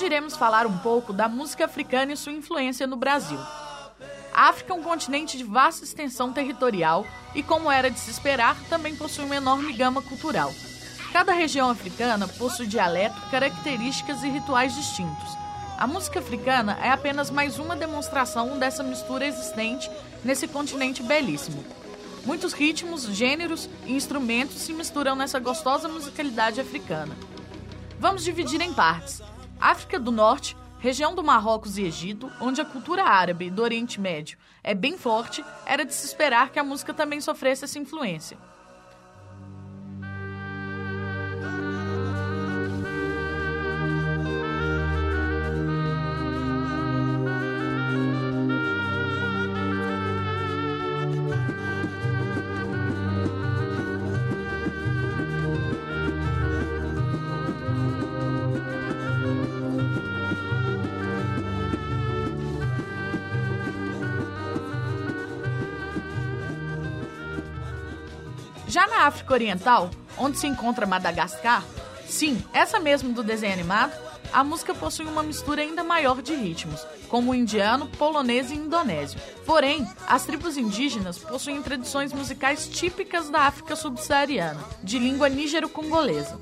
Hoje iremos falar um pouco da música africana e sua influência no Brasil. A África é um continente de vasta extensão territorial e, como era de se esperar, também possui uma enorme gama cultural. Cada região africana possui dialeto, características e rituais distintos. A música africana é apenas mais uma demonstração dessa mistura existente nesse continente belíssimo. Muitos ritmos, gêneros e instrumentos se misturam nessa gostosa musicalidade africana. Vamos dividir em partes. África do Norte, região do Marrocos e Egito, onde a cultura árabe do Oriente Médio é bem forte, era de se esperar que a música também sofresse essa influência. Já na África Oriental, onde se encontra Madagascar, sim, essa mesmo do desenho animado, a música possui uma mistura ainda maior de ritmos, como o indiano, polonês e indonésio. Porém, as tribos indígenas possuem tradições musicais típicas da África subsaariana, de língua nígero-congolesa.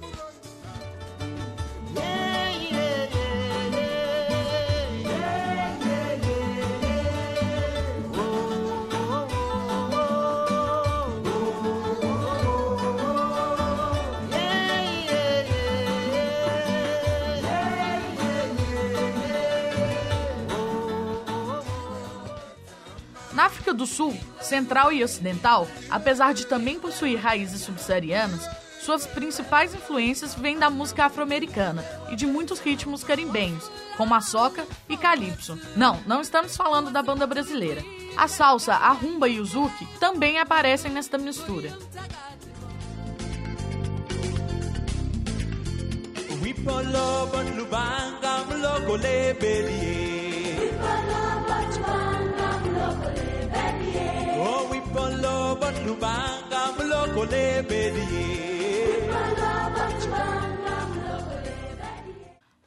Na África do Sul, Central e Ocidental, apesar de também possuir raízes subsaarianas, suas principais influências vêm da música afro-americana e de muitos ritmos carimbenhos, como a soca e calypso. Não, não estamos falando da banda brasileira. A salsa, a rumba e o zouk também aparecem nesta mistura.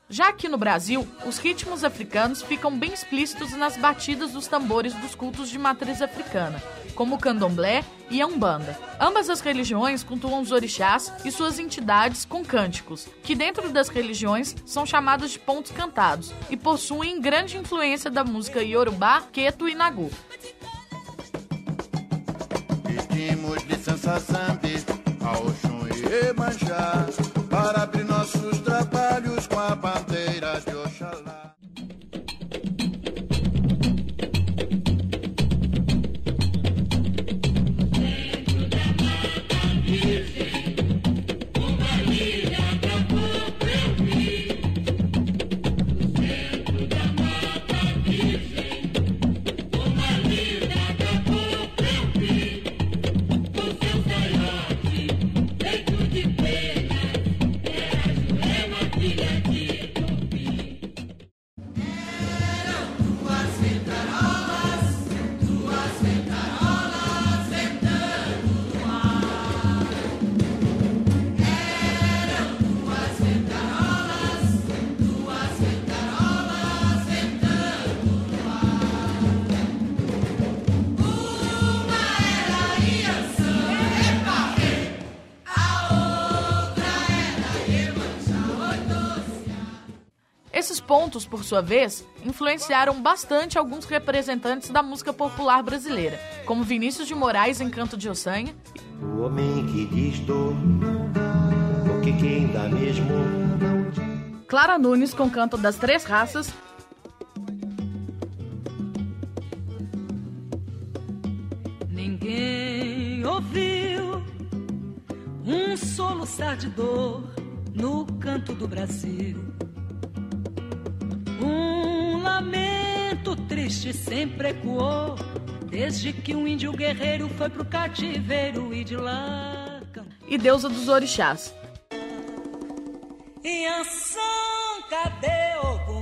Já aqui no Brasil, os ritmos africanos ficam bem explícitos nas batidas dos tambores dos cultos de matriz africana, como o candomblé e a umbanda. Ambas as religiões cultuam os orixás e suas entidades com cânticos, que dentro das religiões são chamados de pontos cantados e possuem grande influência da música iorubá, queto e nagu. Pedimos licença Zambi, ao Oxum e Emanjá, para abrir nossos trabalhos com a pontos, por sua vez, influenciaram bastante alguns representantes da música popular brasileira, como Vinícius de Moraes em Canto de Ossanha, O homem que diz dor, porque quem dá mesmo não diz. Clara Nunes com Canto das Três Raças Ninguém ouviu um soluçar de dor no canto do Brasil. triste sempre ecoou, desde que um índio guerreiro foi pro cativeiro e de lá. E deusa dos orixás. e Iansã, cadê Ogum?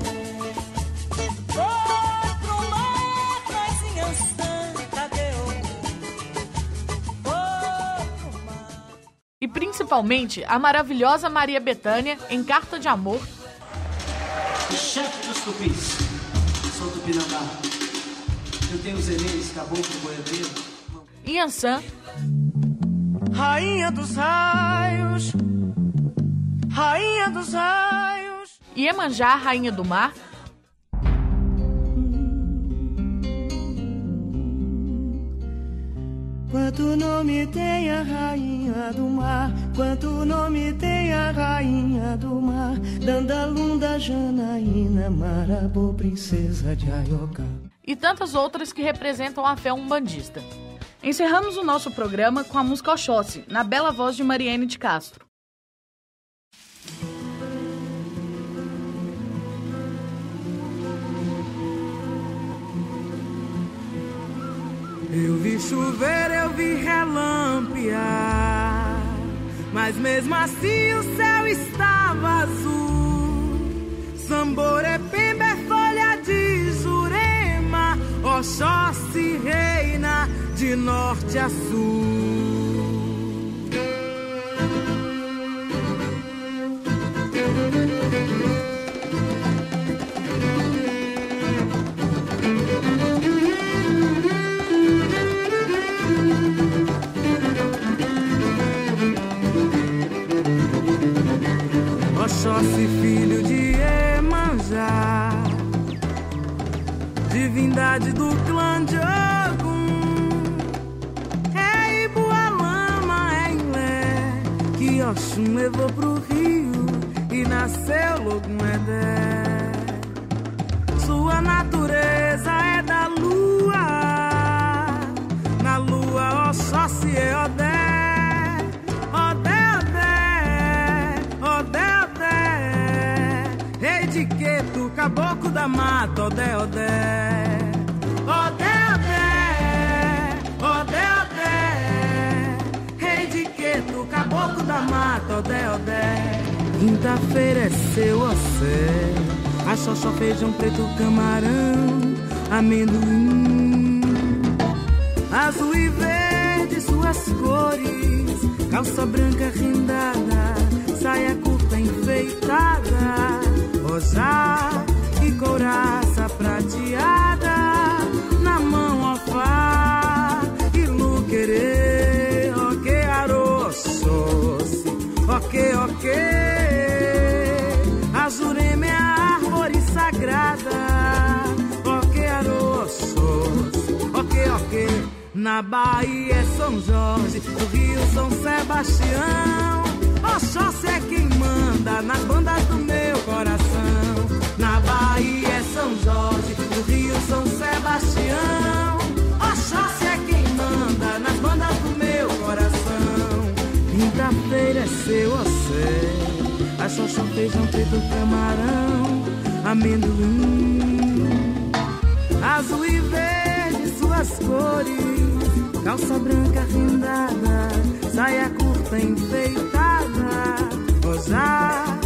E principalmente a maravilhosa Maria Bethânia em Carta de Amor. Chefe dos Tupis, sou tupinambá. Eu tenho os eneis, caboclo, boiadeiro. Yansan. Rainha dos raios, rainha dos raios. Iemanjá, rainha do mar. Quanto nome tem a rainha do mar, quanto nome tem a rainha do mar, Dandalunda, Janaína, Marabô, princesa de Ayoka. E tantas outras que representam a fé umbandista. Encerramos o nosso programa com a música Oxóssi, na bela voz de Mariene de Castro. Eu vi chover, eu vi relampear, mas mesmo assim o céu estava azul. Samborepemba é folha de Jurema, Oxóssi reina de norte a sul. Divindade do clã de Ogum. É Ibualama, é Ilé, que Oxum levou pro rio e nasceu Logumedé. Sua natureza é da lua, na lua Oxóssi é Odé. Odé, Odé, Odé, Odé, rei de Queto, caboclo da mata, Odé. Odé, mata, Odé, Odé. Quinta-feira é seu océ, a xoxó, feijão preto, camarão, amendoim. Azul e verde suas cores, calça branca rendada, saia curta enfeitada, rosá Na Bahia é São Jorge, no Rio São Sebastião. Oxóssi é quem manda nas bandas do meu coração. Na Bahia é São Jorge, no Rio São Sebastião. Oxóssi é quem manda nas bandas do meu coração. Quinta-feira é seu océ, a xoxó, feijão preto, camarão, amendoim. Azul e verde cores, calça branca rendada, saia curta enfeitada, rosá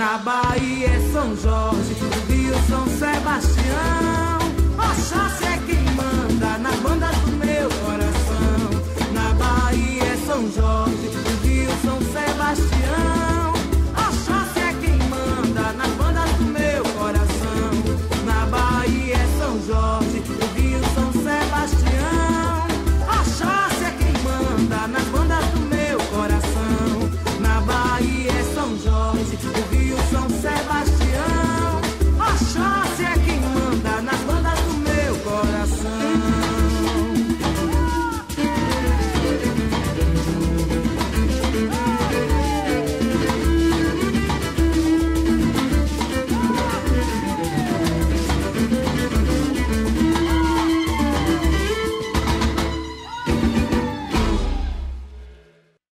Na Bahia é São Jorge, no Rio São Sebastião. Oxóssi é quem manda nas bandas do meu coração. Na Bahia é São Jorge, no Rio São Sebastião.